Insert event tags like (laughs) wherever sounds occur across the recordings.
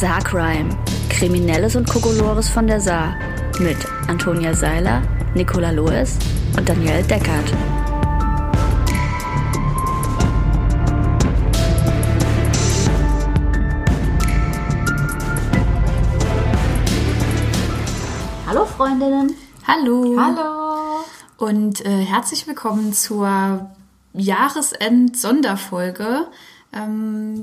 Saarcrime. Kriminelles und Kokolores von der Saar. Mit Antonia Seiler, Nicola Loes und Danielle Deckert. Hallo Freundinnen. Hallo. Hallo. Und äh, herzlich willkommen zur Jahresend-Sonderfolge. Ähm,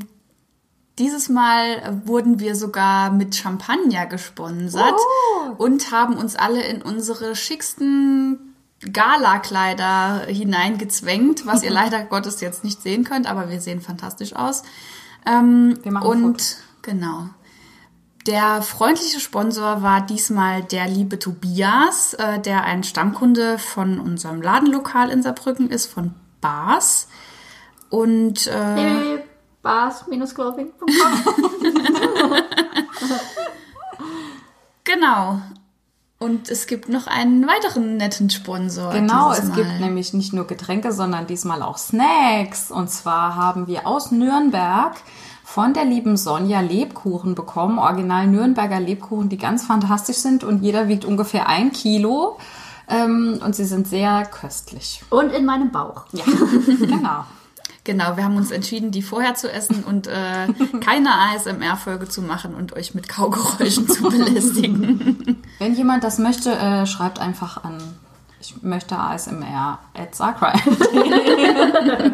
dieses Mal wurden wir sogar mit Champagner gesponsert Oh. und haben uns alle in unsere schicksten Gala-Kleider hineingezwängt, was ihr (laughs) leider Gottes jetzt nicht sehen könnt, aber wir sehen fantastisch aus. Ähm, Wir machen und Fotos. genau. Der freundliche Sponsor war diesmal der liebe Tobias, äh, der ein Stammkunde von unserem Ladenlokal in Saarbrücken ist, von Bars. Und äh, www.bars-clothing.com (laughs) genau. Und es gibt noch einen weiteren netten Sponsor. Genau, es gibt Mal. nämlich nicht nur Getränke, sondern diesmal auch Snacks. Und zwar haben wir aus Nürnberg von der lieben Sonja Lebkuchen bekommen. Original Nürnberger Lebkuchen, die ganz fantastisch sind und jeder wiegt ungefähr ein Kilo. Ähm, und sie sind sehr köstlich. Und in meinem Bauch. Ja, (laughs) genau. Genau, wir haben uns entschieden, die vorher zu essen und äh, (laughs) keine ASMR-Folge zu machen und euch mit Kaugeräuschen zu belästigen. (laughs) Wenn jemand das möchte, äh, schreibt einfach an. Ich möchte ASMR at Sarkrai. (laughs)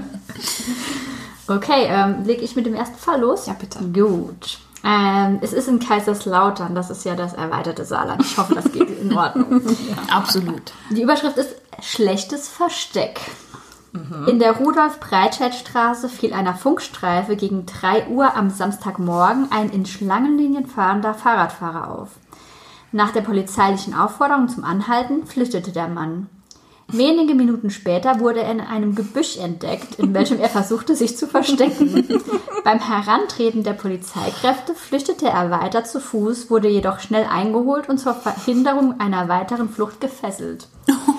Okay, ähm, lege ich mit dem ersten Fall los? Ja, bitte. Gut. Ähm, es ist in Kaiserslautern, das ist ja das erweiterte Saarland. Ich hoffe, das geht in Ordnung. Absolut. Die Überschrift ist Schlechtes Versteck. In der Rudolf-Breitscheid-Straße fiel einer Funkstreife gegen 3 Uhr am Samstagmorgen ein in Schlangenlinien fahrender Fahrradfahrer auf. Nach der polizeilichen Aufforderung zum Anhalten flüchtete der Mann. Wenige Minuten später wurde er in einem Gebüsch entdeckt, in (laughs) welchem er versuchte, sich zu verstecken. Beim Herantreten der Polizeikräfte flüchtete er weiter zu Fuß, wurde jedoch schnell eingeholt und zur Verhinderung einer weiteren Flucht gefesselt.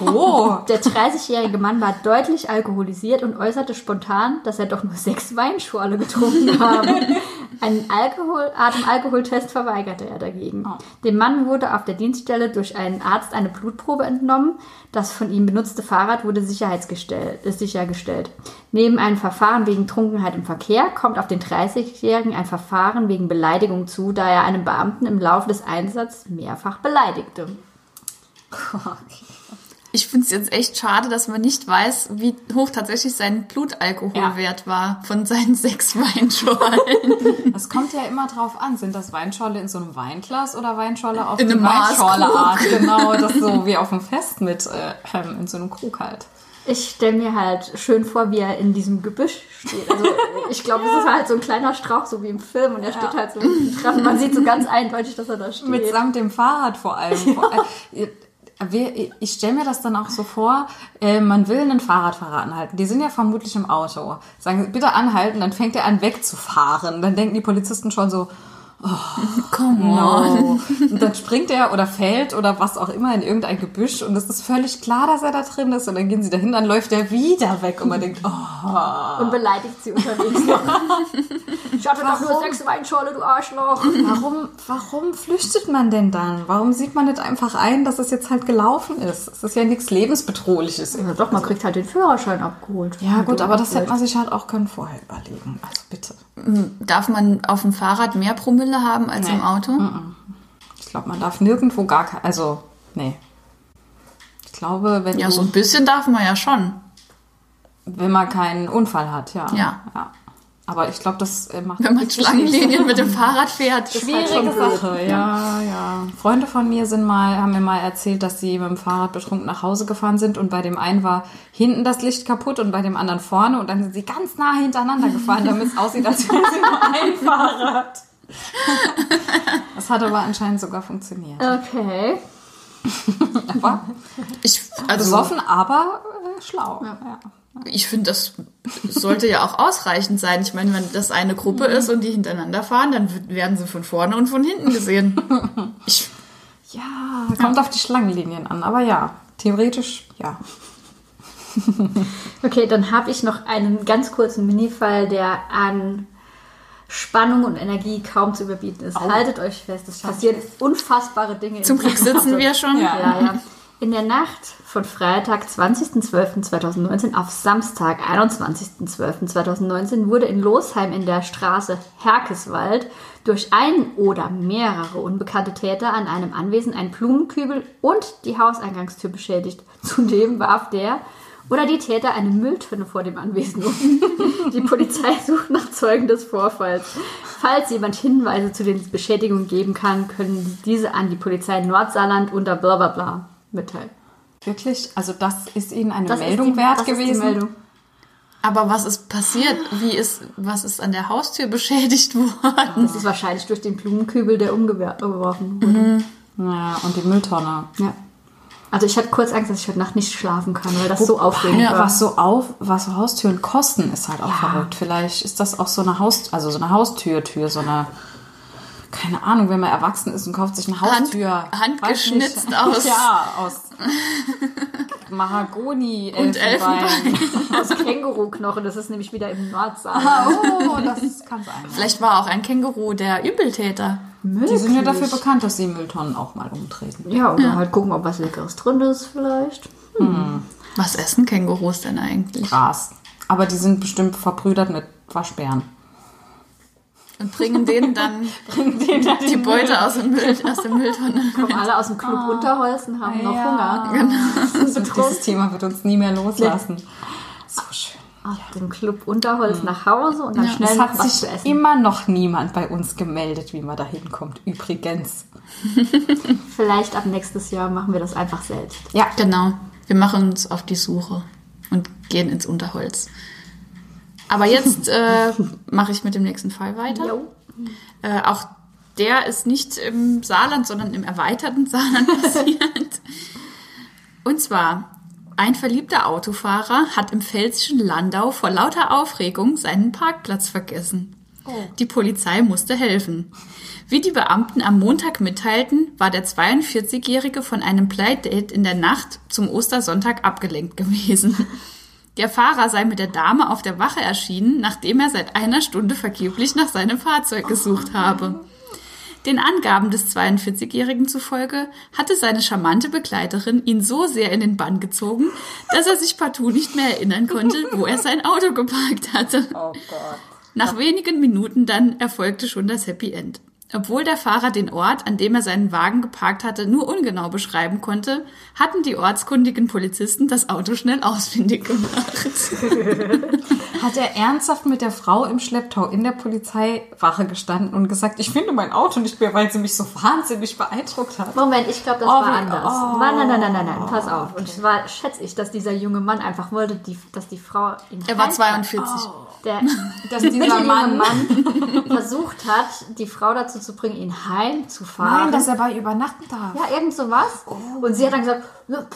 Oh, (laughs) Der 30-jährige Mann war deutlich alkoholisiert und äußerte spontan, dass er doch nur sechs Weinschorle getrunken (laughs) habe. Einen Alkohol Atemalkoholtest verweigerte er dagegen. Dem Mann wurde auf der Dienststelle durch einen Arzt eine Blutprobe entnommen. Das von ihm benutzte Fahrrad wurde sichergestellt. Neben einem Verfahren wegen Trunkenheit im Verkehr kommt auf den 30-Jährigen ein Verfahren wegen Beleidigung zu, da er einen Beamten im Laufe des Einsatzes mehrfach beleidigte. Ich finde es jetzt echt schade, dass man nicht weiß, wie hoch tatsächlich sein Blutalkoholwert war von seinen (laughs) sechs Weinschorlen. Das kommt ja immer drauf an. Sind das Weinschorle in so einem Weinglas oder Weinschorle auf In die einem Weinschorleart? Genau, das so wie auf dem Fest mit äh, ähm, in so einem Krug halt. Ich stelle mir halt schön vor, wie er in diesem Gebüsch steht. Also ich glaube, es (laughs) ist halt so ein kleiner Strauch, so wie im Film, und er steht halt so dran. Man sieht so ganz eindeutig, dass er da steht. Mitsamt dem Fahrrad vor allem. (laughs) Allem äh, ich stelle mir das dann auch so vor, äh, man will einen Fahrradfahrer anhalten. Die sind ja vermutlich im Auto. Sagen, bitte anhalten, dann fängt er an wegzufahren. Dann denken die Polizisten schon so, Come No. Und dann springt er oder fällt oder was auch immer in irgendein Gebüsch und es ist völlig klar, dass er da drin ist und dann gehen sie dahin, dann läuft er wieder weg und man denkt, oh, und beleidigt sie unterwegs noch. (laughs) Ich hatte doch nur sechs Weinschorle, du Arschloch. warum, warum flüchtet man denn dann? Warum sieht man nicht einfach ein, dass es jetzt halt gelaufen ist? Es ist ja nichts lebensbedrohliches. Ja, doch, man kriegt halt den Führerschein abgeholt. Ja gut, aber das hätte man sich halt auch können vorher überlegen. Also bitte. Darf man auf dem Fahrrad mehr Promille haben als im Nee. Auto? Ich glaube, man darf nirgendwo gar kein, also, nee. Ich glaube, wenn Ja, du, so ein bisschen darf man ja schon. wenn man keinen Unfall hat, ja. Ja. ja. Aber ich glaube, das äh, macht Wenn man Schlangenlinien mit dem Fahrrad fährt. halt Schwierige blöd. Sache, ja, ja. Freunde von mir sind mal, haben mir mal erzählt, dass sie mit dem Fahrrad betrunken nach Hause gefahren sind und bei dem einen war hinten das Licht kaputt und bei dem anderen vorne und dann sind sie ganz nah hintereinander gefahren, damit es aussieht, als wären sie nur ein (laughs) Fahrrad. (laughs) Das hat aber anscheinend sogar funktioniert. Okay. (laughs) Aber Ich, also, besoffen, aber äh, schlau. Ja. ich finde, das sollte ja auch ausreichend sein. Ich meine, wenn das eine Gruppe ist und die hintereinander fahren, dann werden sie von vorne und von hinten gesehen. (laughs) Ich, ja, kommt auf die Schlangenlinien an, aber ja, theoretisch ja. Okay, dann habe ich noch einen ganz kurzen Minifall, der an Spannung und Energie kaum zu überbieten ist. Haltet euch fest, es passieren unfassbare Dinge. Zum Glück sitzen wir schon. Ja. Ja, ja. In der Nacht von Freitag, 20.12.2019 auf Samstag, 21.12.2019 wurde in Losheim in der Straße Herkeswald durch einen oder mehrere unbekannte Täter an einem Anwesen ein Blumenkübel und die Hauseingangstür beschädigt. Zudem warf der oder die Täter eine Mülltonne vor dem Anwesen um. (laughs) Die Polizei sucht nach Zeugen des Vorfalls. Falls jemand Hinweise zu den Beschädigungen geben kann, können diese an die Polizei Nordsaarland unter bla bla bla mitteilen. Wirklich? Also das ist Ihnen eine Das Meldung die- wert das ist die gewesen? Meldung. Aber was ist passiert? Wie ist, was ist an der Haustür beschädigt (laughs) worden? Das ist wahrscheinlich durch den Blumenkübel, der umgeworfen wurde. Ja, und die Mülltonne. Ja. Also ich hatte kurz Angst, dass ich heute Nacht nicht schlafen kann, weil das so aufregend Ja, war. was so auf, was so Haustüren kosten, ist halt auch Ja. verrückt. Vielleicht ist das auch so eine Haus, also so eine Haustür-Tür, so eine, keine Ahnung, wenn man erwachsen ist und kauft sich eine Haustür. Hand- handgeschnitzt nicht. aus- Ja, aus (laughs) Mahagoni, Und Elfenbein. (laughs) Aus Känguruknochen, das ist nämlich wieder im Nordsaal. Oh, das kann sein. Vielleicht war auch ein Känguru der Übeltäter. Die sind ja dafür bekannt, dass sie Mülltonnen auch mal umtreten. Ja, oder halt gucken, ob was Leckeres drin ist vielleicht. Was essen Kängurus denn eigentlich? Gras. Aber die sind bestimmt verbrüdert mit Waschbären. Und (laughs) bringen denen dann die Beute aus, dem Müll, aus der Mülltonne. (laughs) Kommen alle aus dem Club Unterholz und haben noch Ja. Hunger. (laughs) Und dieses Thema wird uns nie mehr loslassen. So schön. Aus dem Club Unterholz nach Hause und dann schnell Es noch hat was zu sich essen. immer noch niemand bei uns gemeldet, wie man da hinkommt. Übrigens. Vielleicht ab nächstes Jahr machen wir das einfach selbst. Ja, Genau. Wir machen uns auf die Suche und gehen ins Unterholz. Aber jetzt äh, mache ich mit dem nächsten Fall weiter. Äh, auch der ist nicht im Saarland, sondern im erweiterten (laughs) Saarland passiert. Und zwar, ein verliebter Autofahrer hat im pfälzischen Landau vor lauter Aufregung seinen Parkplatz vergessen. Die Polizei musste helfen. Wie die Beamten am Montag mitteilten, war der 42-Jährige von einem Playdate in der Nacht zum Ostersonntag abgelenkt gewesen. Der Fahrer sei mit der Dame auf der Wache erschienen, nachdem er seit einer Stunde vergeblich nach seinem Fahrzeug gesucht habe. Den Angaben des 42-Jährigen zufolge hatte seine charmante Begleiterin ihn so sehr in den Bann gezogen, dass er sich partout nicht mehr erinnern konnte, wo er sein Auto geparkt hatte. Oh Gott. Nach wenigen Minuten dann erfolgte schon das Happy End. Obwohl der Fahrer den Ort, an dem er seinen Wagen geparkt hatte, nur ungenau beschreiben konnte, hatten die ortskundigen Polizisten das Auto schnell ausfindig gemacht. (laughs) Hat er ernsthaft mit der Frau im Schlepptau in der Polizeiwache gestanden und gesagt, ich finde mein Auto nicht mehr, weil sie mich so wahnsinnig beeindruckt hat? Moment, ich glaube, das Oh, war anders. oh. Nein, nein, nein, nein, nein, nein, pass auf. Und zwar schätze ich, dass dieser junge Mann einfach wollte, die, dass die Frau ihn Er war heimfährt. 42. Der, (laughs) Dass dieser (laughs) dieser junge Mann, Mann versucht hat, die Frau dazu zu bringen, ihn heimzufahren. nein, dass er bei übernachten darf. ja, irgend sowas. Und sie hat dann gesagt, "Ja,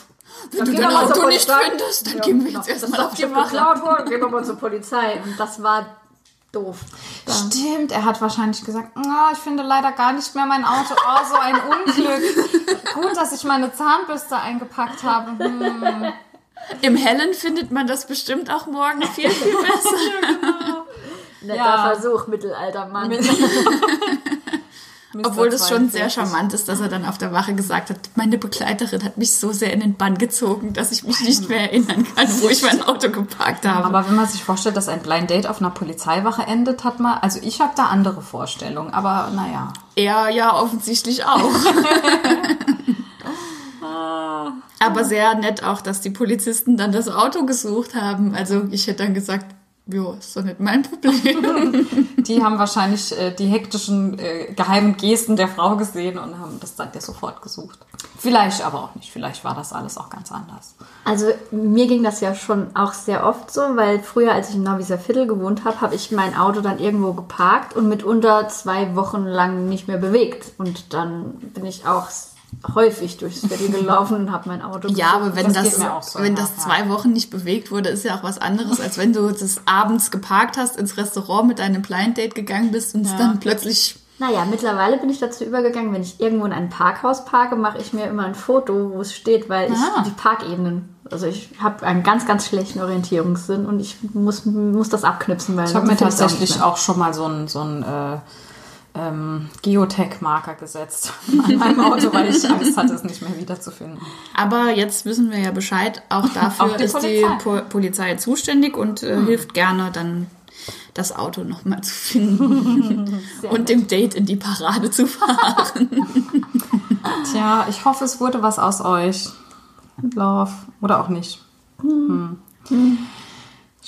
Wenn dann du dein Auto nicht Polizei." findest, dann Ja, gehen wir genau. jetzt erstmal auf die Wache. geklaut worden, gehen wir mal zur Polizei. Und das war doof. Stimmt, er hat wahrscheinlich gesagt, "Ah, ich finde leider gar nicht mehr mein Auto. Oh, so ein (laughs) Unglück. Gut, dass ich meine Zahnbürste eingepackt habe. Hm. Im Hellen findet man das bestimmt auch morgen viel, viel (laughs) besser. Netter Ja. Versuch, Mittelaltermann. (laughs) Obwohl das schon sehr 42. charmant ist, dass er dann auf der Wache gesagt hat, meine Begleiterin hat mich so sehr in den Bann gezogen, dass ich mich nicht mehr erinnern kann, wo ich mein Auto geparkt habe. Aber wenn man sich vorstellt, dass ein Blind Date auf einer Polizeiwache endet, hat man, also ich habe da andere Vorstellungen, aber naja. er ja offensichtlich auch. (laughs) Aber sehr nett auch, dass die Polizisten dann das Auto gesucht haben. Also ich hätte dann gesagt, jo, ist doch nicht mein Problem. (laughs) Die haben wahrscheinlich äh, die hektischen äh, geheimen Gesten der Frau gesehen und haben das dann ja sofort gesucht. Vielleicht aber auch nicht. Vielleicht war das alles auch ganz anders. Also mir ging das ja schon auch sehr oft so, weil früher, als ich in Naviser Viertel gewohnt habe, habe ich mein Auto dann irgendwo geparkt und mitunter zwei Wochen lang nicht mehr bewegt. Und dann bin ich auch häufig durchs Viertel gelaufen und habe mein Auto Ja, aber wenn Das das, auch so, wenn ja, das ja. zwei Wochen nicht bewegt wurde, ist ja auch was anderes, als wenn du das abends geparkt hast, ins Restaurant mit deinem Blind Date gegangen bist und es dann plötzlich Naja, mittlerweile bin ich dazu übergegangen, wenn ich irgendwo in ein Parkhaus parke, mache ich mir immer ein Foto, wo es steht, weil ich Ah. die Parkebenen, also ich habe einen ganz, ganz schlechten Orientierungssinn und ich muss, muss das abknipsen, weil Ich habe mir auch tatsächlich mehr. auch schon mal so einen so einen, äh, ähm, Geotech-Marker gesetzt (laughs) an meinem Auto, weil ich Angst hatte, es nicht mehr wiederzufinden. Aber jetzt wissen wir ja Bescheid, auch dafür Auch die ist Polizei. Hm. die Po- Polizei zuständig und äh, hilft gerne dann das Auto nochmal zu finden (laughs) und dem Date in die Parade zu fahren. (laughs) Tja, ich hoffe, es wurde was aus euch. Love. Oder auch nicht. Hm.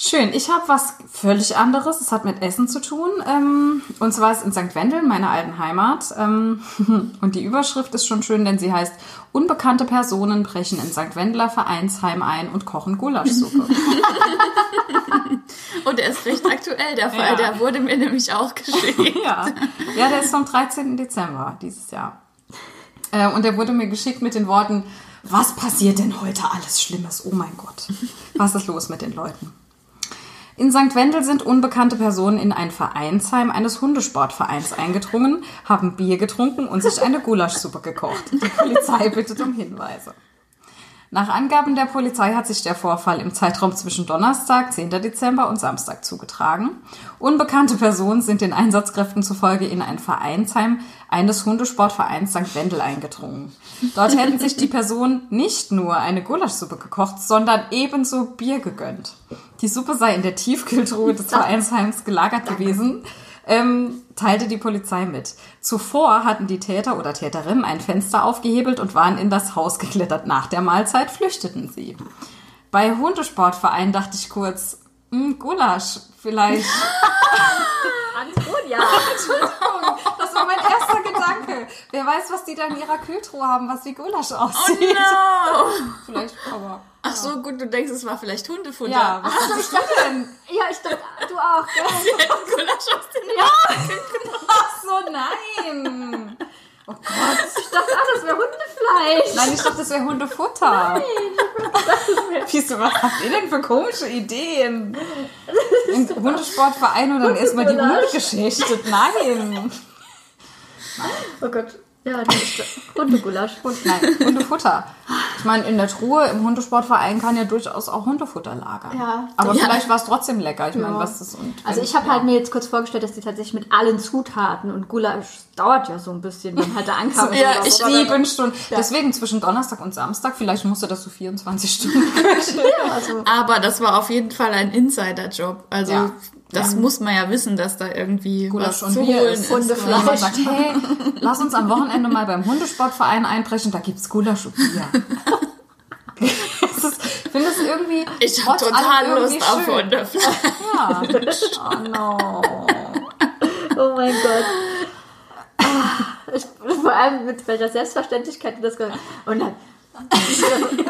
Schön, ich habe was völlig anderes. Es hat mit Essen zu tun. Ähm, und zwar ist in St. Wendeln, meiner alten Heimat. Ähm, (laughs) und die Überschrift ist schon schön, denn sie heißt Unbekannte Personen brechen in St. Wendler Vereinsheim ein und kochen Gulaschsuppe. (laughs) Und er ist recht aktuell, der Fall. Ja. Der wurde mir nämlich auch geschickt. (laughs) ja. ja, der ist vom 13. Dezember dieses Jahr. Äh, und der wurde mir geschickt mit den Worten, was passiert denn heute alles Schlimmes? Oh mein Gott, was ist los mit den Leuten? In St. Wendel sind unbekannte Personen in ein Vereinsheim eines Hundesportvereins eingedrungen, haben Bier getrunken und sich eine Gulaschsuppe gekocht. Die Polizei bittet um Hinweise. Nach Angaben der Polizei hat sich der Vorfall im Zeitraum zwischen Donnerstag, 10. Dezember und Samstag zugetragen. Unbekannte Personen sind den Einsatzkräften zufolge in ein Vereinsheim eines Hundesportvereins St. Wendel eingedrungen. Dort hätten sich die Personen nicht nur eine Gulaschsuppe gekocht, sondern ebenso Bier gegönnt. Die Suppe sei in der Tiefkühltruhe des Vereinsheims gelagert gewesen, ähm, teilte die Polizei mit. Zuvor hatten die Täter oder Täterinnen ein Fenster aufgehebelt und waren in das Haus geklettert. Nach der Mahlzeit flüchteten sie. Bei Hundesportverein dachte ich kurz, hm, Gulasch, vielleicht. (laughs) Antonia! (laughs) Entschuldigung, das war mein erster Gedanke. Wer weiß, was die da in ihrer Kühltruhe haben, was wie Gulasch aussieht. No! (laughs) Vielleicht, aber. Ach so, gut, du denkst, es war vielleicht Hundefutter. Ja, was ist das denn? Ja, ich dachte, (laughs) du auch, gell? Gulasch aus den Ach so, nein. Oh Gott. Ich dachte, ah, das wäre Hundefleisch. Nein, ich dachte, das wäre Hundefutter. (laughs) Wieso, was habt ihr denn für komische Ideen? Im Hundesportverein und dann erstmal die Hunde Hundegulasch. geschichtet. Nein. Oh Gott. Ja, das ist Hundegulasch. Hund, nein, Hundefutter. Ich meine, in der Truhe im Hundesportverein kann ja durchaus auch Hundefutter lagern. Ja. Aber Ja. vielleicht war es trotzdem lecker. Ich meine, Ja. was ist und Also ich habe halt mir jetzt kurz vorgestellt, dass die tatsächlich mit allen Zutaten und Gulasch dauert ja so ein bisschen, wenn halt der ankam. (laughs) Ja, oder ich so. sieben Stunden. Deswegen zwischen Donnerstag und Samstag, vielleicht musste das so 24 Stunden (laughs) köcheln. Also, Aber das war auf jeden Fall ein Insider-Job. Also Ja. das muss man ja wissen, dass da irgendwie Gulasch was und zu Bier holen ist. ist. Hundefleisch. Hey, lass uns am Wochenende mal beim Hundesportverein einbrechen, da gibt's Gulasch und Bier. (laughs) Ich finde es irgendwie. Ich habe total Lust auf. Hundefleisch. Ja. Oh no. oh mein Gott. Ah, Ich, vor allem mit welcher Selbstverständlichkeit du das gesagt hast. Und dann. Das ist Hundefleisch.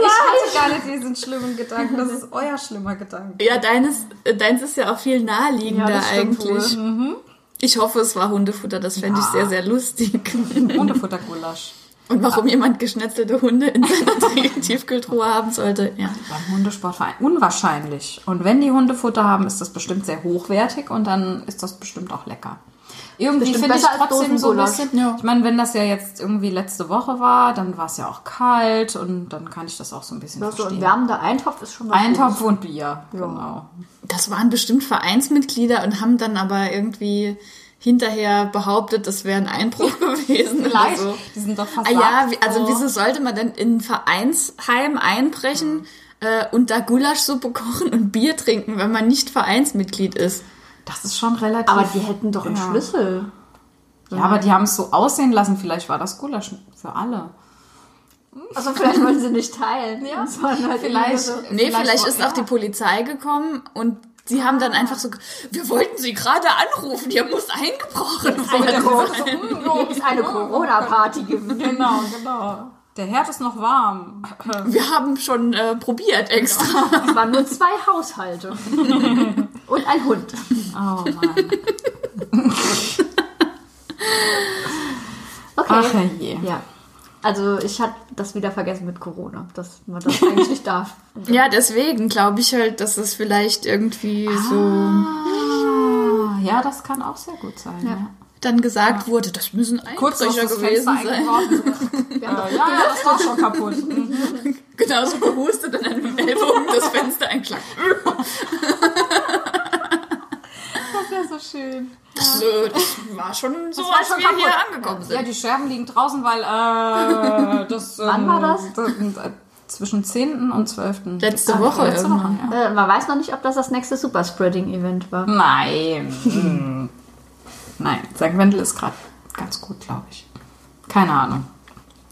Ich hatte gar nicht diesen schlimmen Gedanken. Das ist euer schlimmer Gedanke. Ja, deines, äh, deins ist ja auch viel naheliegender Ja, eigentlich. Ich hoffe, es war Hundefutter. Das fände ich Ja. sehr, sehr lustig. (laughs) Hundefuttergulasch. Und warum jemand geschnetzelte Hunde in seiner (laughs) Tiefkühltruhe haben sollte, ja. Beim Hundesportverein. Unwahrscheinlich. Und wenn die Hundefutter haben, ist das bestimmt sehr hochwertig und dann ist das bestimmt auch lecker. Irgendwie finde ich trotzdem so ein bisschen. Ja. Ich meine, wenn das ja jetzt irgendwie letzte Woche war, dann war es ja auch kalt und dann kann ich das auch so ein bisschen Ja, so ein verstehen. wärmender Eintopf ist schon was Eintopf und Bier. Genau. Das waren bestimmt Vereinsmitglieder und haben dann aber irgendwie hinterher behauptet, das wäre ein Einbruch (laughs) gewesen. Vielleicht. Oder so. Die sind doch Ah versagt. ja, wie, also so. wieso sollte man denn in ein Vereinsheim einbrechen äh, und da Gulaschsuppe kochen und Bier trinken, wenn man nicht Vereinsmitglied ist? Das ist schon relativ. Aber die hätten doch einen Ja. Schlüssel. ja, aber die haben es so aussehen lassen. Vielleicht war das Gulasch für alle. Also vielleicht wollen sie nicht teilen. (laughs) Ja, halt Vielleicht. so- Nee, vielleicht, war- ist auch die Polizei gekommen und sie haben dann einfach so, wir wollten sie gerade anrufen, hier muss eingebrochen eine, sein. (laughs) Cor- ist eine (laughs) Corona-Party gewesen. Genau, genau. Der Herd ist noch warm. (laughs) Wir haben schon äh, probiert extra. (laughs) Es waren nur zwei Haushalte. (laughs) Und ein Hund. Oh Mann. Okay. Ach herrje. Ja. Also ich hatte das wieder vergessen mit Corona, dass man das eigentlich nicht darf. Ja, deswegen glaube ich halt, dass es vielleicht irgendwie so... Ah, ja, das kann auch sehr gut sein. Ja. Dann gesagt wurde, das müssen Einbrecher das gewesen Fenster sein. äh, (laughs) ja, ja, das ist doch schon kaputt. (laughs) Genauso gehustet und dann mit dem Ellbogen das Fenster eingeschlagen. (laughs) Das wäre so schön. Das, äh, das war schon so, war als schon wir hier kaputt. angekommen Ja, sind. die Scherben liegen draußen, weil äh, das. Wann war das? äh, Zwischen 10. und 12. Letzte Ah, Woche Letzte Woche, irgendwann. ja. Äh, man weiß noch nicht, ob das das nächste Superspreading-Event war. Nein. Nein, St. Wendel ist gerade ganz gut, glaube ich. Keine Ahnung.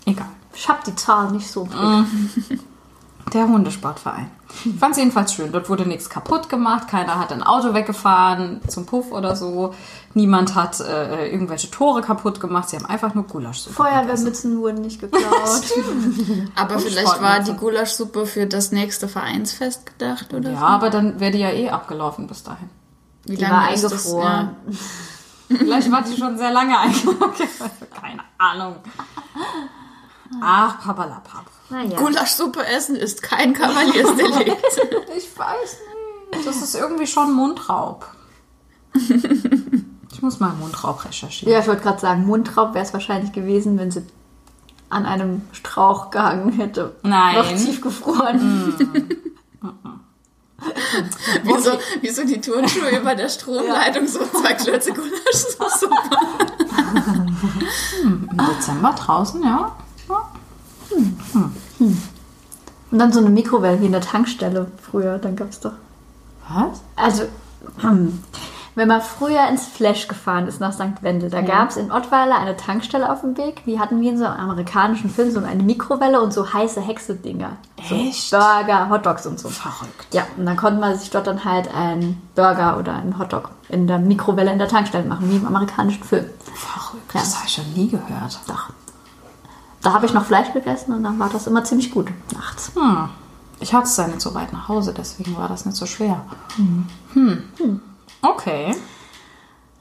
Egal. Ich hab die Zahl nicht so. Blick. (laughs) Der Hundesportverein. Ich fand es jedenfalls schön. Dort wurde nichts kaputt gemacht. Keiner hat ein Auto weggefahren zum Puff oder so. Niemand hat äh, irgendwelche Tore kaputt gemacht. Sie haben einfach nur Gulasch. Feuerwehrmützen wurden nicht geklaut. (laughs) Aber vielleicht Sportmütze. war die Gulaschsuppe für das nächste Vereinsfest gedacht, oder? Ja, aber dann wäre die ja eh abgelaufen bis dahin. Wie Die war ist das? eingefroren. (laughs) Vielleicht war die schon sehr lange eingeloggt. (laughs) Keine Ahnung. Ach, papalapap. Ja. Naja. Gulaschsuppe essen ist kein Kavaliersdelikt. (laughs) Ich weiß nicht. Das ist irgendwie schon Mundraub. Ich muss mal Mundraub recherchieren. Ja, ich wollte gerade sagen, Mundraub wäre es wahrscheinlich gewesen, wenn sie an einem Strauch gehangen hätte. Nein. Noch (laughs) Wieso, wieso die Turnschuhe über der Stromleitung so zwei Klötze Gulaschsuppe? (laughs) Im Dezember draußen, ja. Und dann so eine Mikrowelle wie in der Tankstelle früher, dann gab es doch. Was? Also, hm, wenn man früher ins Flash gefahren ist nach St. Wendel, da gab es in Ottweiler eine Tankstelle auf dem Weg. Die hatten wie in so einem amerikanischen Film so eine Mikrowelle und so heiße Hexe-Dinger. Echt? So Burger, Hotdogs und so. Verrückt. Ja, und dann konnte man sich dort dann halt einen Burger oder einen Hotdog in der Mikrowelle in der Tankstelle machen, wie im amerikanischen Film. Verrückt. Ja. Das habe ich schon nie gehört. Doch. Da habe ich noch Fleisch gegessen und dann war das immer ziemlich gut nachts. Hm. Ich hatte es ja nicht so weit nach Hause, deswegen war das nicht so schwer. Hm. Okay.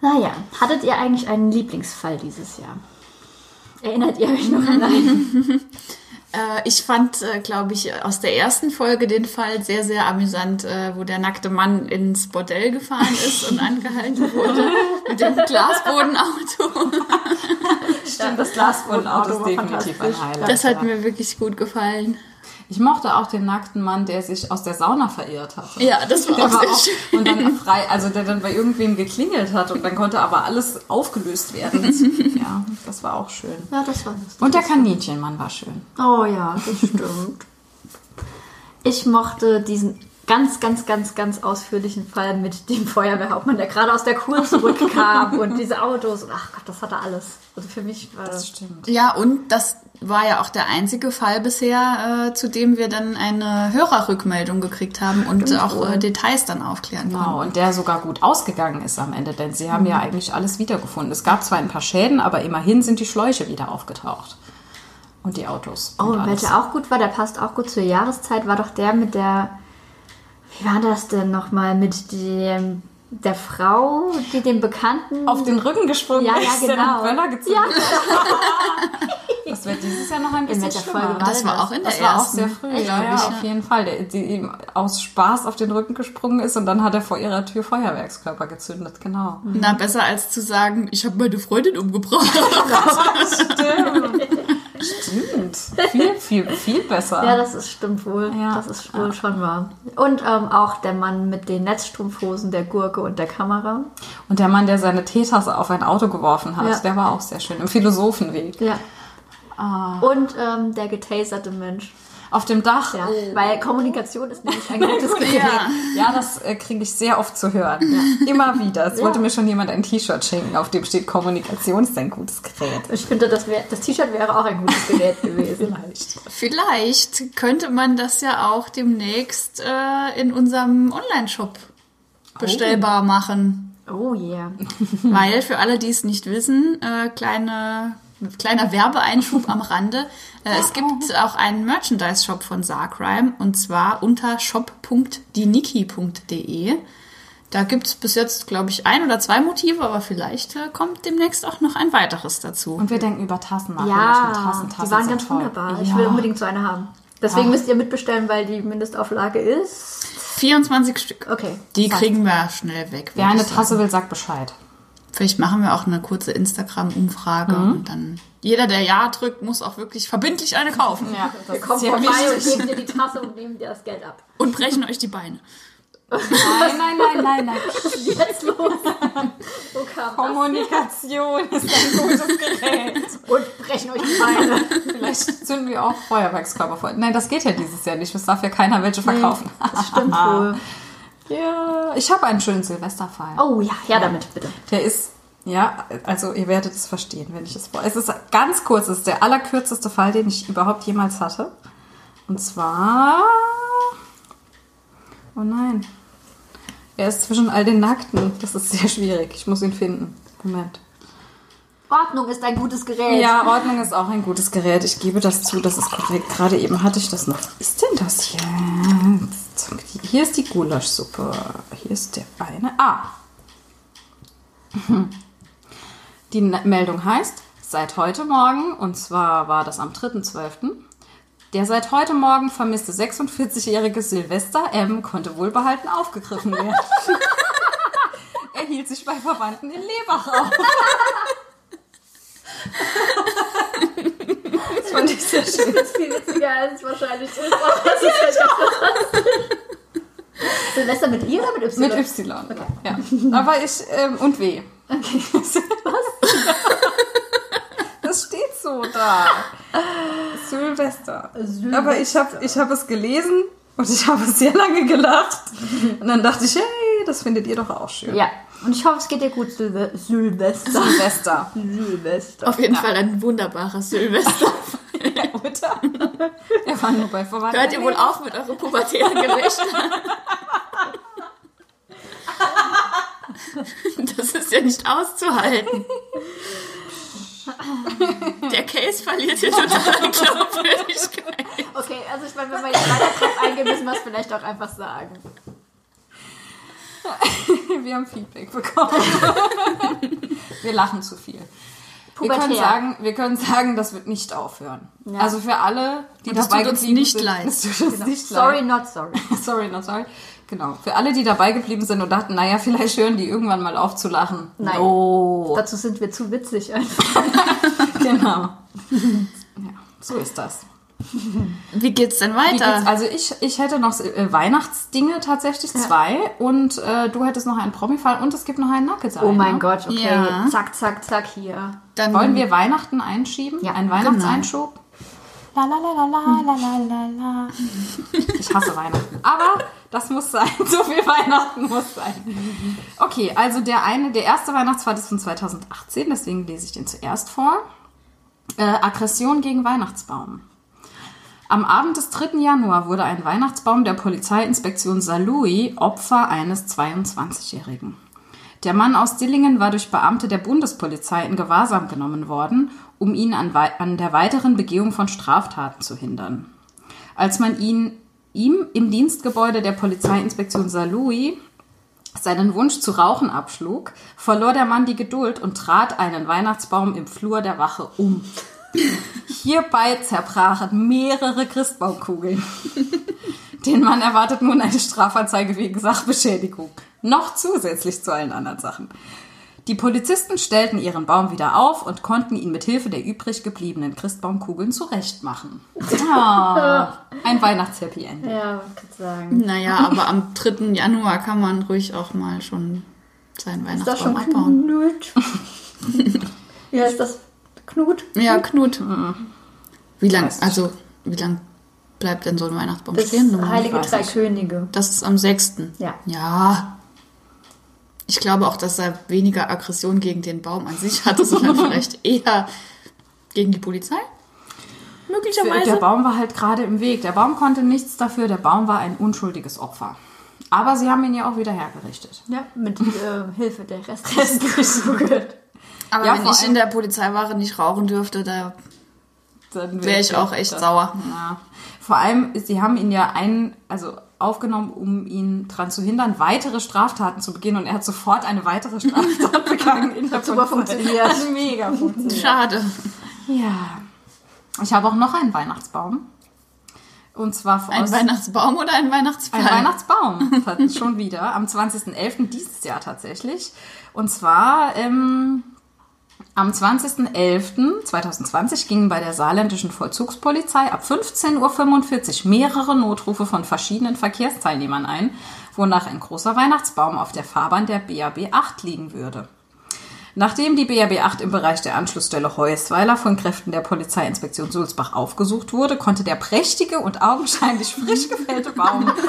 Naja, hattet ihr eigentlich einen Lieblingsfall dieses Jahr? Erinnert ihr euch noch an einen? (laughs) Äh, ich fand, äh, glaube ich, aus der ersten Folge den Fall sehr, sehr amüsant, äh, wo der nackte Mann ins Bordell gefahren ist und angehalten wurde mit dem Glasbodenauto. (laughs) Stimmt, das Glasbodenauto ist war definitiv ein. Highlight. Das hat mir wirklich gut gefallen. Ich mochte auch den nackten Mann, der sich aus der Sauna verirrt hatte. Ja, das war Der auch war sehr auch, schön. und dann frei, also der dann bei irgendwem geklingelt hat und dann konnte aber alles aufgelöst werden. Das, (laughs) ja, das war auch schön. Ja, das war lustig. Und der Kaninchenmann war schön. Oh ja, das stimmt. Ich mochte diesen ganz, ganz, ganz, ganz ausführlichen Fall mit dem Feuerwehrhauptmann, der gerade aus der Kur zurückkam und diese Autos und ach Gott, das hatte alles. Also für mich war Das das. stimmt. Ja, und das war ja auch der einzige Fall bisher, äh, zu dem wir dann eine Hörerrückmeldung gekriegt haben und Stimmt auch äh, Details dann aufklären konnten. Genau, und der sogar gut ausgegangen ist am Ende, denn sie haben ja eigentlich alles wiedergefunden. Es gab zwar ein paar Schäden, aber immerhin sind die Schläuche wieder aufgetaucht. Und die Autos. Oh, und welcher auch gut war, der passt auch gut zur Jahreszeit, war doch der mit der. Wie war das denn nochmal? Mit dem. Der Frau, die den Bekannten. auf den Rücken gesprungen Ja, ja, ist, der genau. den Böller gezündet Ja. (laughs) Das wird dieses Jahr noch ein bisschen schlimmer. Folge war Das war auch in der Das war auch sehr früh, Echt, ja, ja, ich, auf jeden Fall. Der, die ihm aus Spaß auf den Rücken gesprungen ist und dann hat er vor ihrer Tür Feuerwerkskörper gezündet, genau. Na, besser als zu sagen, ich habe meine Freundin umgebracht. (laughs) Stimmt. Stimmt. Viel, viel, viel besser. Ja, das ist, stimmt wohl. Ja. Das ist wohl schon wahr. Und ähm, auch der Mann mit den Netzstrumpfhosen, der Gurke und der Kamera. und der Mann, der seine Teetasse auf ein Auto geworfen hat, Ja. der war auch sehr schön. Im Philosophenweg. Ja. Ah. Und ähm, der getaserte Mensch. Auf dem Dach. Ja. Weil Kommunikation ist nämlich ein gutes (laughs) Gerät. ja. Ja, das äh, kriege ich sehr oft zu hören. Immer wieder. Es wollte mir schon jemand ein T-Shirt schenken, auf dem steht Kommunikation ist ein gutes Gerät. Ich finde, das, wär, das T-Shirt wäre auch ein gutes Gerät gewesen. Vielleicht könnte man das ja auch demnächst äh, in unserem Online-Shop bestellbar machen. Oh yeah. Weil für alle, die es nicht wissen, äh, kleine, kleiner Werbeeinschub am Rande. Äh, es gibt auch einen Merchandise-Shop von Sarcrime und zwar unter shop.diniki.de. Da gibt es bis jetzt, glaube ich, ein oder zwei Motive, aber vielleicht äh, kommt demnächst auch noch ein weiteres dazu. Und wir denken über Tassen nach. Ja, Tassen, Tassen die waren ganz toll. wunderbar. Ich Ja. will unbedingt so eine haben. Deswegen Ah. müsst ihr mitbestellen, weil die Mindestauflage ist. 24 Stück. Okay. Die Zack. kriegen wir schnell weg. Wer eine ich. Tasse will, sagt Bescheid. Vielleicht machen wir auch eine kurze Instagram-Umfrage und dann jeder, der Ja drückt, muss auch wirklich verbindlich eine kaufen. Ja, das Wir kommen vorbei und wichtig. geben dir die Tasse und nehmen dir das Geld ab. Und brechen euch die Beine. (laughs) Nein, nein, nein, nein, nein. Jetzt los. Wo kam Kommunikation ist ein gutes Gerät. das? Und brechen euch die Beine. Vielleicht zünden wir auch Feuerwerkskörper vor. Nein, das geht ja dieses Jahr nicht. Es darf ja keiner welche verkaufen. Das stimmt wohl. (laughs) Ja, ich habe einen schönen Silvesterfall. Oh ja, ja damit bitte. Der ist, ja, also ihr werdet es verstehen, wenn ich es vor. Es ist ganz kurz, es ist der allerkürzeste Fall, den ich überhaupt jemals hatte. Und zwar. Oh nein. Er ist zwischen all den Nackten. Das ist sehr schwierig. Ich muss ihn finden. Moment. Ordnung ist ein gutes Gerät. Ja, Ordnung ist auch ein gutes Gerät. Ich gebe das zu, das ist korrekt. Gerade eben hatte ich das noch. Was ist denn das jetzt? Hier ist die Gulaschsuppe. Hier ist der eine. Ah. (laughs) Die Meldung heißt, seit heute Morgen, und zwar war das am 3.12., der seit heute Morgen vermisste 46-jährige Silvester M. konnte wohlbehalten aufgegriffen werden. (laughs) er hielt sich bei Verwandten in Lebach auf. (laughs) fand ich sehr schön. Das ist viel witziger, als es wahrscheinlich ist. Das ist halt ganz fantastisch. Silvester mit I oder mit Y? Mit Y. Ja. Aber ich, ähm, und W. Okay. (laughs) Das steht so da. Silvester. Aber ich habe ich hab es gelesen und ich habe sehr lange gelacht. Und dann dachte ich, hey, das findet ihr doch auch schön. Ja, und ich hoffe, es geht dir gut, Silve Silvester. Silvester. Silvester. Auf jeden Fall ein wunderbares Silvester. Oder? Er war nur bei Verwandten. Hört ihr wohl auf mit euren pubertären Gerüchten? Das ist ja nicht auszuhalten. Der Case verliert hier total an Glaubwürdigkeit. Okay, also ich meine, wenn wir jetzt weiter drauf eingehen, müssen wir es vielleicht auch einfach sagen. Wir haben Feedback bekommen. Wir lachen zu viel. Wir Pubertär. können, sagen, wir können sagen, das wird nicht aufhören. Ja. Also für alle, die Und es dabei tut uns geblieben nicht sind. leid. (laughs) Uns nicht Sorry, leid. not sorry. (laughs) Sorry, not sorry. Genau. Für alle, die dabei geblieben sind und dachten, naja, vielleicht hören die irgendwann mal auf zu lachen. Nein. Oh. Dazu sind wir zu witzig einfach. (laughs) Genau. Ja, so ist das. (laughs) Wie geht's denn weiter? Geht's? Also ich, ich hätte noch äh, Weihnachtsdinge tatsächlich zwei und äh, du hättest noch einen Promi-Fall und es gibt noch einen Nuggets. Oh mein ne? Gott, okay. Ja. Zack, zack, zack hier. Dann Wollen wir Weihnachten einschieben? Ja, einen genau. Weihnachtseinschub? Genau. La, la, la, (laughs) ich hasse Weihnachten. Aber das muss sein. (laughs) So viel Weihnachten muss sein. Okay, also der eine, der erste Weihnachtsfall ist von 2018, deswegen lese ich den zuerst vor. Äh, Aggression gegen Weihnachtsbaum. Am Abend des 3. Januar wurde ein Weihnachtsbaum der Polizeiinspektion Saarlouis Opfer eines 22-Jährigen. Der Mann aus Dillingen war durch Beamte der Bundespolizei in Gewahrsam genommen worden, um ihn an, an der weiteren Begehung von Straftaten zu hindern. Als man ihn ihm im Dienstgebäude der Polizeiinspektion Saarlouis seinen Wunsch zu rauchen abschlug, verlor der Mann die Geduld und trat einen Weihnachtsbaum im Flur der Wache um. Hierbei zerbrachen mehrere Christbaumkugeln. Den Mann erwartet nun eine Strafanzeige wegen Sachbeschädigung. Noch zusätzlich zu allen anderen Sachen. Die Polizisten stellten ihren Baum wieder auf und konnten ihn mit Hilfe der übrig gebliebenen Christbaumkugeln zurechtmachen. Ah, ein Weihnachts-Happy End. Ja, du sagen? Naja, aber am 3. Januar kann man ruhig auch mal schon seinen Ist das Weihnachtsbaum schon abbauen. Knut? (laughs) ja, ist das Knut? Ja, Knut. Wie lang, also, wie lang bleibt denn so ein Weihnachtsbaum Das stehen? Normal? Heilige Drei nicht. Könige. Das ist am 6. Ja. Ja. Ich glaube auch, dass er weniger Aggression gegen den Baum an sich hatte, sondern (laughs) vielleicht eher gegen die Polizei. Der Möglicherweise. Baum war halt gerade im Weg. Der Baum konnte nichts dafür. Der Baum war ein unschuldiges Opfer. Aber sie haben ihn ja auch wieder hergerichtet. Ja, mit äh, Hilfe der restlichen Kugel. Aber Ja, wenn ich in der Polizeiwache nicht rauchen dürfte, da Dann wäre ich auch echt sauer. Ja. Vor allem, sie haben ihn ja ein, also aufgenommen, um ihn daran zu hindern, weitere Straftaten zu begehen. Und er hat sofort eine weitere Straftat (laughs) begangen in der super Polizei. funktioniert. Hat (laughs) mega funktioniert. Schade. Ja. Ich habe auch noch einen Weihnachtsbaum. Und zwar Ein Weihnachtsbaum oder ein Weihnachtsbaum? ein Weihnachtsbaum. Schon wieder. Am 20.11. dieses Jahr tatsächlich. Und zwar ähm, am 20.11.2020 gingen bei der saarländischen Vollzugspolizei ab 15.45 Uhr mehrere Notrufe von verschiedenen Verkehrsteilnehmern ein, wonach ein großer Weihnachtsbaum auf der Fahrbahn der BAB 8 liegen würde. Nachdem die BRB 8 im Bereich der Anschlussstelle Heusweiler von Kräften der Polizeiinspektion Sulzbach aufgesucht wurde, konnte der prächtige und augenscheinlich frisch gefällte Baum (laughs)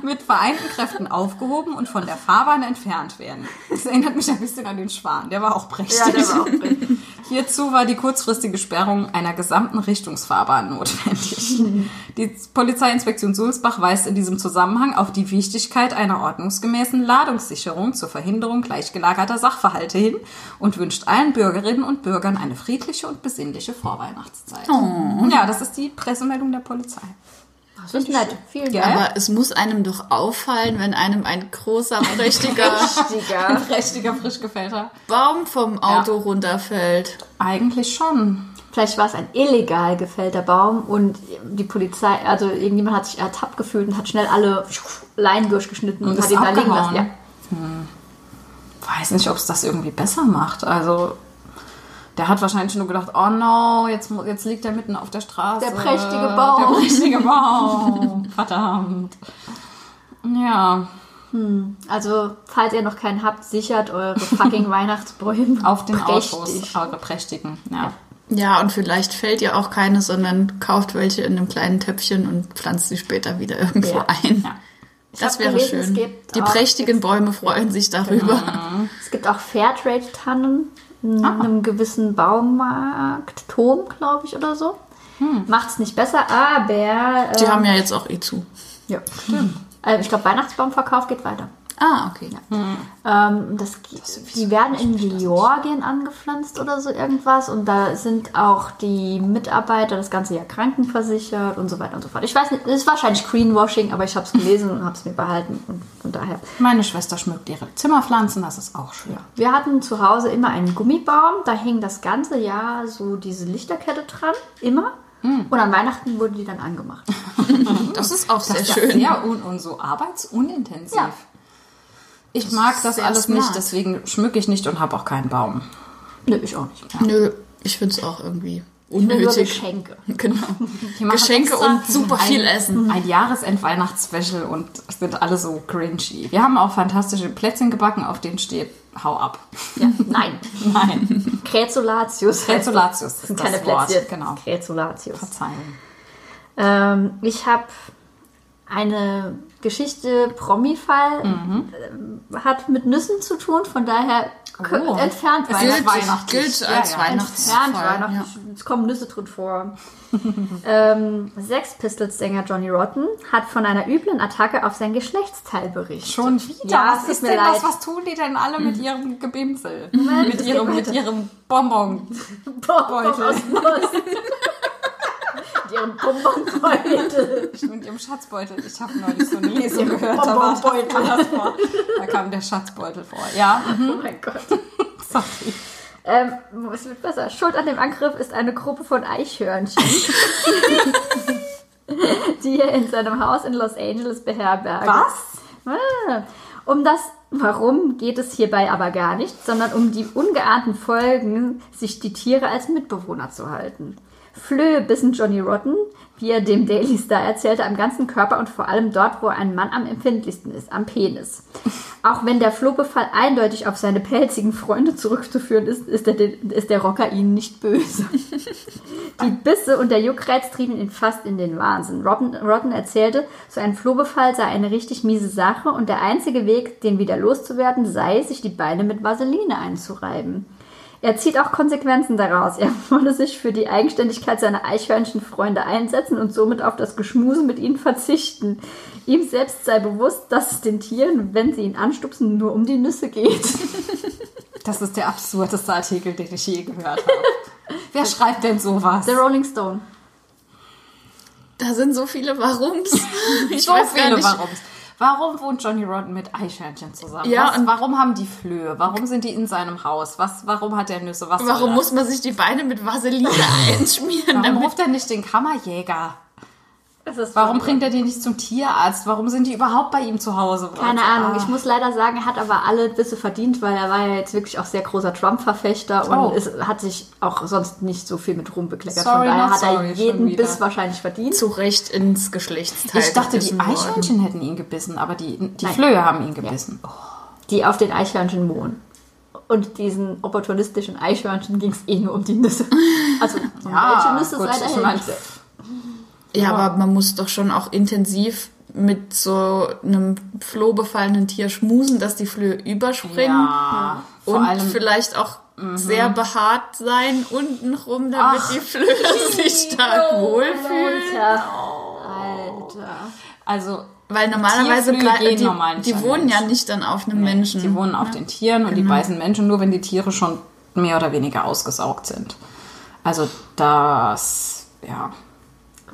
(laughs) mit vereinten Kräften aufgehoben und von der Fahrbahn entfernt werden. Das erinnert mich ein bisschen an den Schwan, der war auch prächtig. Ja, der war auch prächtig. (laughs) Hierzu war die kurzfristige Sperrung einer gesamten Richtungsfahrbahn notwendig. (laughs) Die Polizeiinspektion Sulzbach weist in diesem Zusammenhang auf die Wichtigkeit einer ordnungsgemäßen Ladungssicherung zur Verhinderung gleichgelagerter Sachverhalte hin und wünscht allen Bürgerinnen und Bürgern eine friedliche und besinnliche Vorweihnachtszeit. Ja, das ist die Pressemeldung der Polizei. Das ist nett. Vielen Ja. Dank. Aber es muss einem doch auffallen, wenn einem ein großer, prächtiger. (laughs) (laughs) Prächtiger, frisch gefällter. Baum vom Auto runterfällt. Eigentlich schon. Vielleicht war es ein illegal gefällter Baum und die Polizei, also irgendjemand hat sich ertappt gefühlt und hat schnell alle Leinen durchgeschnitten und, Und hat ihn da liegen lassen. Ja. Weiß nicht, ob es das irgendwie besser macht. Also, der hat wahrscheinlich nur gedacht, oh no, jetzt, jetzt liegt er mitten auf der Straße. Der prächtige Baum. Der prächtige Baum. (laughs) Verdammt. Ja, Also, falls ihr noch keinen habt, sichert eure fucking (laughs) Weihnachtsbäume. auf den Prächtig. Autos, eure prächtigen. Ja. Ja, und vielleicht fällt ihr auch keine, sondern kauft welche in einem kleinen Töpfchen und pflanzt sie später wieder irgendwo Ja. ein. Ja. Das wäre gelesen, schön. es gibt Die prächtigen Bäume freuen sich darüber. Es gibt auch Fairtrade-Tannen einem gewissen Baumarkt, Tom, glaube ich, oder so. Macht's nicht besser, aber. Äh, Die haben ja jetzt auch eh zu. Ja, stimmt. Äh, ich glaube, Weihnachtsbaumverkauf geht weiter. Ah, okay. Ähm, das, die werden in Georgien angepflanzt oder so irgendwas und da sind auch die Mitarbeiter das ganze Jahr krankenversichert und so weiter und so fort. Ich weiß nicht, es ist wahrscheinlich Greenwashing, aber ich habe es gelesen und habe es mir behalten und von daher. Meine Schwester schmückt ihre Zimmerpflanzen, das ist auch schön. Wir hatten zu Hause immer einen Gummibaum, da hing das ganze Jahr so diese Lichterkette dran, immer. Und an Weihnachten wurde die dann angemacht. (laughs) Das ist auch sehr Das schön. sehr un und so arbeitsunintensiv. Ja. Ich mag das alles smart. nicht, deswegen schmücke ich nicht und habe auch keinen Baum. Nö, ich auch nicht. Nö, ich finde es auch irgendwie Nur unnötig. Geschenke. (laughs) Genau. Geschenke und super viel ein, Essen. Ein Jahresend-Weihnachtsspecial und sind alle so cringy. Wir haben auch fantastische Plätzchen gebacken, auf denen steht, hau ab. Ja, nein. (laughs) Nein. Kräzulatius. Kräzulatius Das sind ist keine das Wort, Plätzchen. genau. Kräzulatius. Verzeihung. Ähm, ich habe eine Geschichte, Promi-Fall, ähm, hat mit Nüssen zu tun, von daher Oh. entfernt Es Gilt, weihnachtlich. gilt Ja, als ja. Weihnachtsfall. Entfernt Weihnachten. Es kommen Nüsse drin vor. (laughs) ähm, Sex Pistols-Sänger Johnny Rotten hat von einer üblen Attacke auf sein Geschlechtsteil berichtet. Schon wieder? Ja, was ist denn leid. das? Was tun die denn alle mit ihrem Gebimsel? Mit, ihrem, mit ihrem Bonbon. (laughs) Bonbon aus. Mit ihrem Bonbonbeutel. (laughs) Mit ihrem Schatzbeutel. Ich habe neulich so eine Lesung gehört. Da, war das, vor. da kam der Schatzbeutel vor. Ja, mhm. Oh mein Gott. (laughs) sorry. Ähm, es wird besser. Schuld an dem Angriff ist eine Gruppe von Eichhörnchen, (laughs) die er in seinem Haus in Los Angeles beherbergt. Was? Ah, Um das Warum geht es hierbei aber gar nicht, sondern um die ungeahnten Folgen, sich die Tiere als Mitbewohner zu halten. Flöhe bissen Johnny Rotten, wie er dem Daily Star erzählte, am ganzen Körper und vor allem dort, wo ein Mann am empfindlichsten ist, am Penis. (laughs) Auch wenn der Flohbefall eindeutig auf seine pelzigen Freunde zurückzuführen ist, ist der, ist der Rocker ihnen nicht böse. (laughs) Die Bisse und der Juckreiz trieben ihn fast in den Wahnsinn. Rotten, Rotten erzählte, so ein Flohbefall sei eine richtig miese Sache und der einzige Weg, den wieder loszuwerden, sei, sich die Beine mit Vaseline einzureiben. Er zieht auch Konsequenzen daraus. Er (laughs) wolle sich für die Eigenständigkeit seiner Eichhörnchenfreunde einsetzen und somit auf das Geschmuse mit ihnen verzichten. Ihm selbst sei bewusst, dass es den Tieren, wenn sie ihn anstupsen, nur um die Nüsse geht. (laughs) Das ist der absurdeste Artikel, den ich je gehört habe. (laughs) Wer schreibt denn sowas? The Rolling Stone. Da sind so viele Warums. Ich so weiß gar viele nicht. Warums. Warum wohnt Johnny Rotten mit Eichhörnchen zusammen? Ja, Was, und- warum haben die Flöhe? Warum sind die in seinem Haus? Was, warum hat er Nüsse? Was Warum muss man sich die Beine mit Vaseline (laughs) einschmieren? Warum ruft er nicht den Kammerjäger? Ist Warum bringt er die nicht zum Tierarzt? Warum sind die überhaupt bei ihm zu Hause? Keine Ah. Ahnung. Ich muss leider sagen, er hat aber alle Bisse verdient, weil er war ja jetzt wirklich auch sehr großer Trump-Verfechter und Oh. es hat sich auch sonst nicht so viel mit Ruhm bekleckert. Sorry, Von daher hat er sorry, schon jeden. Biss wahrscheinlich verdient. Zu Recht ins Geschlechtsteil. Ich dachte, die gebissen worden. Eichhörnchen hätten ihn gebissen, aber die, die Nein. Flöhe haben ihn gebissen. Die auf den Eichhörnchen wohnen. Und diesen opportunistischen Eichhörnchen ging es eh nur um die Nüsse. Also, um welche Nüsse gut, sei ich dahingestellt. Ja, aber man muss doch schon auch intensiv mit so einem flohbefallenen Tier schmusen, dass die Flöhe überspringen. Ja, und vielleicht auch sehr behaart sein untenrum, damit die Flöhe (laughs) sich stark wohlfühlen. Alter. Alter. Also Weil normalerweise gehen die, normal die wohnen ja nicht dann auf einem Menschen. Die wohnen auf den Tieren und die beißen Menschen nur, wenn die Tiere schon mehr oder weniger ausgesaugt sind. Also das, ja.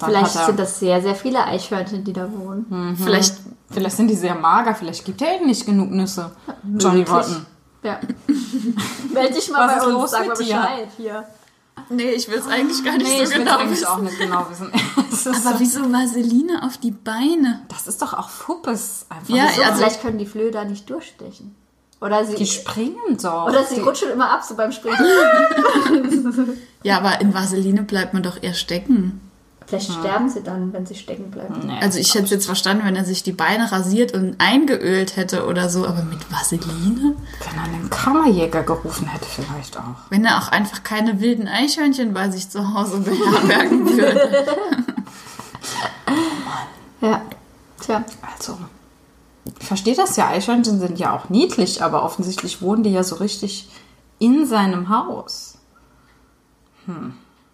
Vielleicht hat er- sind das sehr, sehr viele Eichhörnchen, die da wohnen. Vielleicht Vielleicht sind die sehr mager, vielleicht gibt er ihnen nicht genug Nüsse. Johnny. Rotten. Ja. (laughs) Meld dich mal Was bei ist uns, los sag mit mal dir? Bescheid hier. Nee, ich will es eigentlich gar nicht Nee, so ich will genau eigentlich wissen. auch nicht genau wissen. (laughs) Aber so, wieso Vaseline auf die Beine? das ist doch auch Fuppes. Einfach. Ja, So, also- vielleicht können die Flöhe da nicht durchstechen. Oder sie, Die springen doch. oder sie die, rutschen immer ab, so beim Springen. (laughs) Ja, aber in Vaseline bleibt man doch eher stecken. Vielleicht sterben sie dann, wenn sie stecken bleiben. Nee, Also ich hätte es jetzt verstanden, wenn er sich die Beine rasiert und eingeölt hätte oder so, aber mit Vaseline? Wenn er einen Kammerjäger gerufen hätte, vielleicht auch. Wenn er auch einfach keine wilden Eichhörnchen bei sich zu Hause (laughs) beherbergen würde. Ja. Tja. Also, ich verstehe das ja. Eichhörnchen sind ja auch niedlich, aber offensichtlich wohnen die ja so richtig in seinem Haus.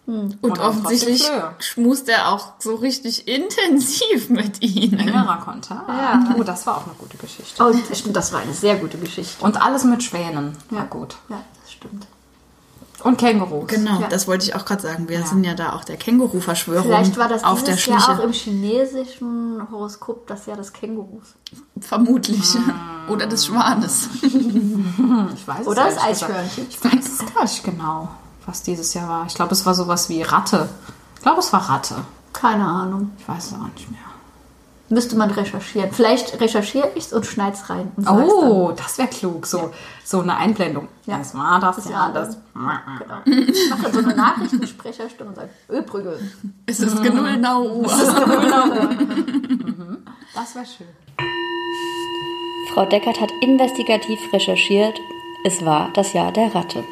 Und Und offensichtlich schmust er auch so richtig intensiv mit ihnen. Längerer Kontakt. Ja. Oh, das war auch eine gute Geschichte. Oh, das stimmt, das war eine sehr gute Geschichte. Und alles mit Schwänen. Ja, Ja. gut. Ja, das stimmt. Und Kängurus. Genau, Ja. das wollte ich auch gerade sagen. Wir sind ja da auch der Känguru-Verschwörung Vielleicht war das auf der Schliche. auch im chinesischen Horoskop das Jahr des Kängurus. Vermutlich. Oder des Schwanes. (laughs) Ich weiß es Oder das. Eichhörnchen. Ich weiß es gar nicht genau, was dieses Jahr war. Ich glaube, es war sowas wie Ratte. Ich glaube, es war Ratte. Keine Ahnung. Ich weiß es auch nicht mehr. Müsste man recherchieren. Vielleicht recherchiere ich es und schneide es rein. Oh, das wäre klug. So, so eine Einblendung. Ja. Das war das, Das ja, war das. dann. Genau. Ich mache dann so eine Nachrichtensprecherstimme und sage, übrigens. Es ist genau 0 Uhr. Das wäre schön. Frau Deckert hat investigativ recherchiert. Es war das Jahr der Ratte.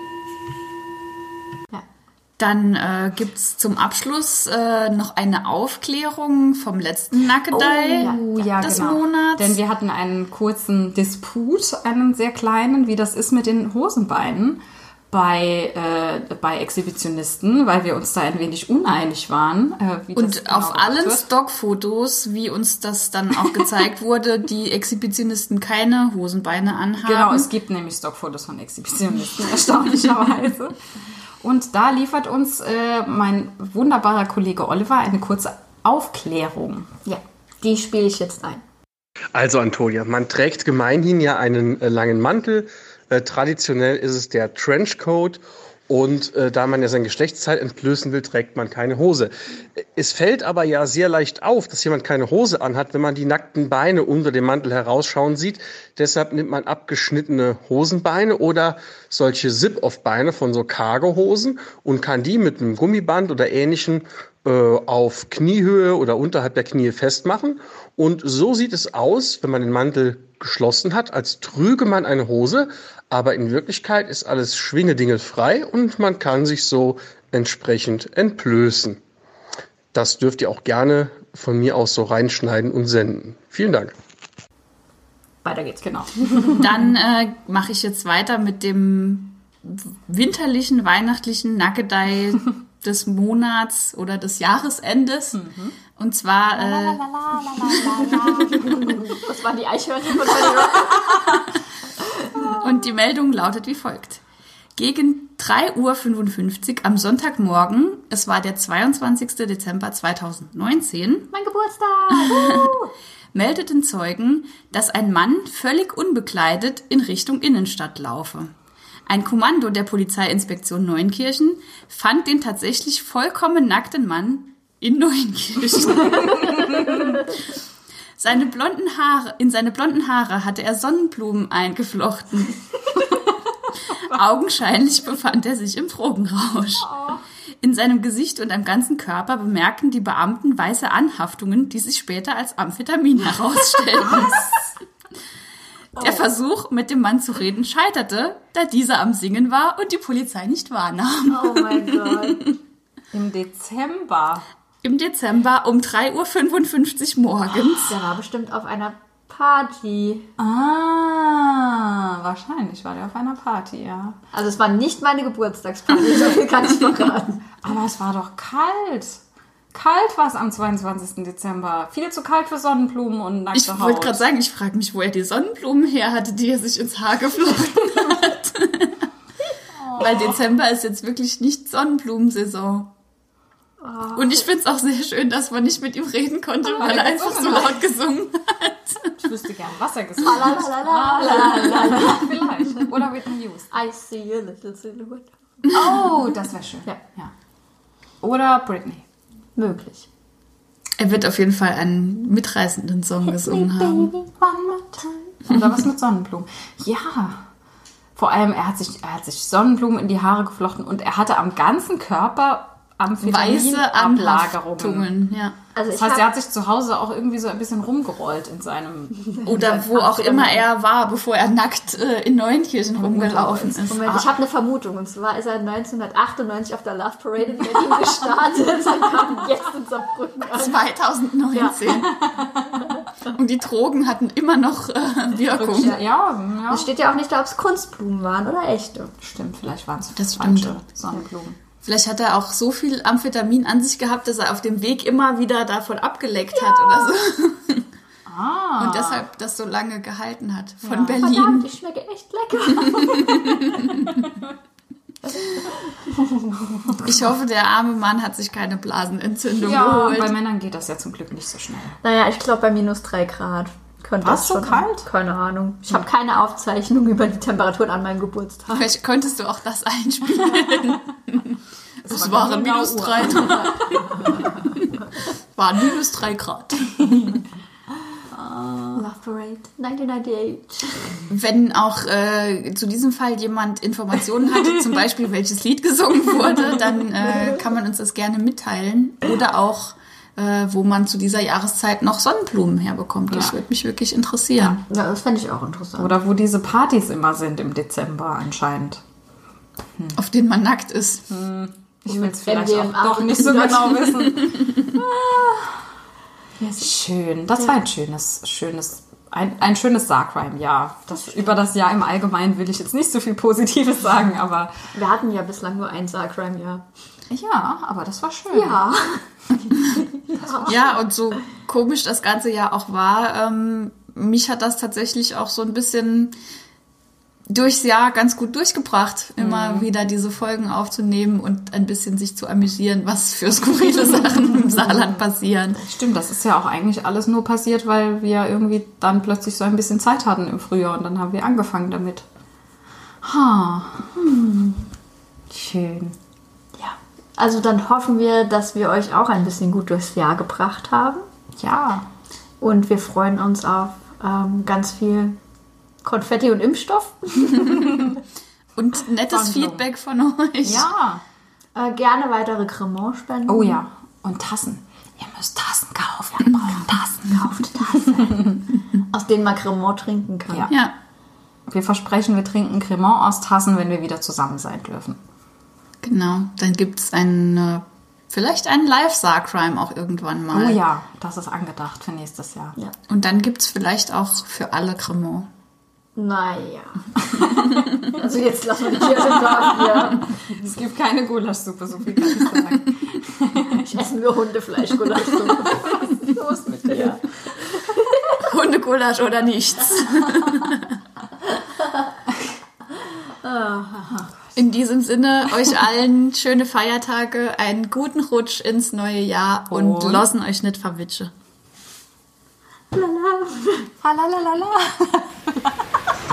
Dann äh, gibt es zum Abschluss äh, noch eine Aufklärung vom letzten Nackedei Oh, ja, des genau. Monats. Denn wir hatten einen kurzen Disput, einen sehr kleinen, wie das ist mit den Hosenbeinen bei, äh, bei Exhibitionisten, weil wir uns da ein wenig uneinig waren. Äh, Und genau auf allen wird. Stockfotos, wie uns das dann auch gezeigt (laughs) wurde, die Exhibitionisten keine Hosenbeine anhaben. Genau, es gibt nämlich Stockfotos von Exhibitionisten, erstaunlicherweise. (laughs) Und da liefert uns äh, mein wunderbarer Kollege Oliver eine kurze Aufklärung. Ja, die spiele ich jetzt ein. Also Antonia, man trägt gemeinhin ja einen äh, langen Mantel. Äh, traditionell ist es der Trenchcoat. Und äh, da man ja sein Geschlechtsteil entblößen will, trägt man keine Hose. Es fällt aber ja sehr leicht auf, dass jemand keine Hose anhat, wenn man die nackten Beine unter dem Mantel herausschauen sieht. Deshalb nimmt man abgeschnittene Hosenbeine oder solche Zip-Off-Beine von so Cargo-Hosen und kann die mit einem Gummiband oder ähnlichen äh, auf Kniehöhe oder unterhalb der Knie festmachen. Und so sieht es aus, wenn man den Mantel geschlossen hat, als trüge man eine Hose, aber in Wirklichkeit ist alles schwingedingelfrei und man kann sich so entsprechend entblößen. Das dürft ihr auch gerne von mir aus so reinschneiden und senden. Vielen Dank. Weiter geht's. Genau. (laughs) Dann äh, mache ich jetzt weiter mit dem winterlichen, weihnachtlichen Nackedei (laughs) des Monats oder des Jahresendes. Und zwar äh, Das waren die Eichhörnchen von Johnny. (laughs) Und die Meldung lautet wie folgt. Gegen 3.55 Uhr am Sonntagmorgen, es war der 22. Dezember 2019, (laughs) Mein Geburtstag. (laughs) meldeten Zeugen, dass ein Mann völlig unbekleidet in Richtung Innenstadt laufe. Ein Kommando der Polizeiinspektion Neunkirchen fand den tatsächlich vollkommen nackten Mann in Neunkirchen. seine blonden Haare, in seine blonden Haare hatte er Sonnenblumen eingeflochten. Augenscheinlich befand er sich im Drogenrausch. In seinem Gesicht und am ganzen Körper bemerkten die Beamten weiße Anhaftungen, die sich später als Amphetamin herausstellten. Der Versuch, mit dem Mann zu reden, scheiterte, da dieser am Singen war und die Polizei nicht wahrnahm. Oh mein Gott. Im Dezember. Im Dezember um 3.55 Uhr morgens. Der war bestimmt auf einer Party. Ah, wahrscheinlich war der auf einer Party, ja. Also es war nicht meine Geburtstagsparty, (laughs) so viel kann ich verraten. Aber es war doch kalt. Kalt war es am 22. Dezember. Viel zu kalt für Sonnenblumen und nackte Ich wollte gerade sagen, ich frage mich, wo er die Sonnenblumen her hatte, die er sich ins Haar geflochten hat. (laughs) Weil Dezember ist jetzt wirklich nicht Sonnenblumensaison. Und ich finde es auch sehr schön, dass man nicht mit ihm reden konnte, weil er einfach so laut (laughs) gesungen hat. Ich wüsste gern, was er La, hat. Vielleicht. (laughs) Oder Whitney Houston. I see a little silhouette. Oh, das wäre schön. Ja. ja. Oder Britney. Möglich. Er wird auf jeden Fall einen mitreißenden Song gesungen haben. One more time. Oder was mit Sonnenblumen. Ja. Vor allem, er hat, sich, er hat sich Sonnenblumen in die Haare geflochten und er hatte am ganzen Körper Weiße. Anhaftungen, ja. Also Das heißt, er hat sich zu Hause auch irgendwie so ein bisschen rumgerollt in seinem. Oder wo auch immer er war, bevor er nackt äh, in Neuenkirchen rumgelaufen ist. Moment, ich habe eine Vermutung. Und zwar ist er 1998 auf der Love Parade in Berlin gestartet und kam jetzt in Saarbrücken an. 2019. Und die Drogen hatten immer noch äh, Wirkung. Ja, ja, ja. Es steht ja auch nicht da, ob es Kunstblumen waren oder echte. Stimmt, vielleicht waren es Das stimmt. falsche Sonnenblumen. Vielleicht hat er auch so viel Amphetamin an sich gehabt, dass er auf dem Weg immer wieder davon abgeleckt hat oder so. Ah. Und deshalb das so lange gehalten hat. Von Verdammt, Berlin. die schmecke echt lecker. Ich hoffe, der arme Mann hat sich keine Blasenentzündung Ja, geholt. bei Männern geht das ja zum Glück nicht so schnell. Naja, ich glaube bei minus 3 Grad. Könnte Was, das so schon- kalt? Keine Ahnung. Ich habe keine Aufzeichnung über die Temperaturen an meinem Geburtstag. Vielleicht könntest du auch das einspielen. (laughs) Es war waren genau minus drei. (laughs) Waren minus drei Grad. Love Parade 1998. Wenn auch äh, zu diesem Fall jemand Informationen hatte, zum Beispiel welches Lied gesungen wurde, dann äh, kann man uns das gerne mitteilen. Oder auch, äh, wo man zu dieser Jahreszeit noch Sonnenblumen herbekommt. Das Ja. würde mich wirklich interessieren. Ja, das fände ich auch interessant. Oder wo diese Partys immer sind im Dezember anscheinend. Auf denen man nackt ist. Ich will es vielleicht auch doch nicht so genau (laughs) wissen. Schön. Das war ein schönes, schönes, ein, ein schönes Sarcrime, ja. Das, über das Jahr im Allgemeinen will ich jetzt nicht so viel Positives sagen, aber Wir hatten ja bislang nur ein Sarcrime-Jahr. Ja, aber das war schön. Ja. (laughs) Ja, und so komisch das ganze Jahr auch war, ähm, mich hat das tatsächlich auch so ein bisschen durchs Jahr ganz gut durchgebracht, immer wieder diese Folgen aufzunehmen und ein bisschen sich zu amüsieren, was für skurrile (laughs) Sachen im Saarland passieren. Stimmt, das ist ja auch eigentlich alles nur passiert, weil wir irgendwie dann plötzlich so ein bisschen Zeit hatten im Frühjahr und dann haben wir angefangen damit. Ha. Hm. Schön. Also dann hoffen wir, dass wir euch auch ein bisschen gut durchs Jahr gebracht haben. Ja. Und wir freuen uns auf ähm, ganz viel Konfetti und Impfstoff. (laughs) Und nettes Wandlung. Feedback von euch. Ja. Äh, gerne weitere Cremant spenden. Oh ja. Und Tassen. Ihr müsst Tassen kaufen. Wir brauchen Tassen. Kauft Tassen. (laughs) Aus denen man Cremant trinken kann. Ja. Ja, Wir versprechen, wir trinken Cremant aus Tassen, wenn wir wieder zusammen sein dürfen. Genau. Dann gibt's ein, äh, vielleicht einen Live-Saar-Crime auch irgendwann mal. Oh ja, das ist angedacht für nächstes Jahr. Ja. Und dann gibt's vielleicht auch für alle Cremant. Naja. (laughs) also jetzt lassen wir die Kirche hier. Es gibt keine Gulaschsuppe, so viel kann ich sagen. Essen wir Hundefleisch, Gulaschsuppe. Was ist los mit dir? Hundegulasch oder nichts. In diesem Sinne, euch allen schöne Feiertage, einen guten Rutsch ins neue Jahr und, und lassen euch nicht verwitsche. Lala. Lalalala. (laughs)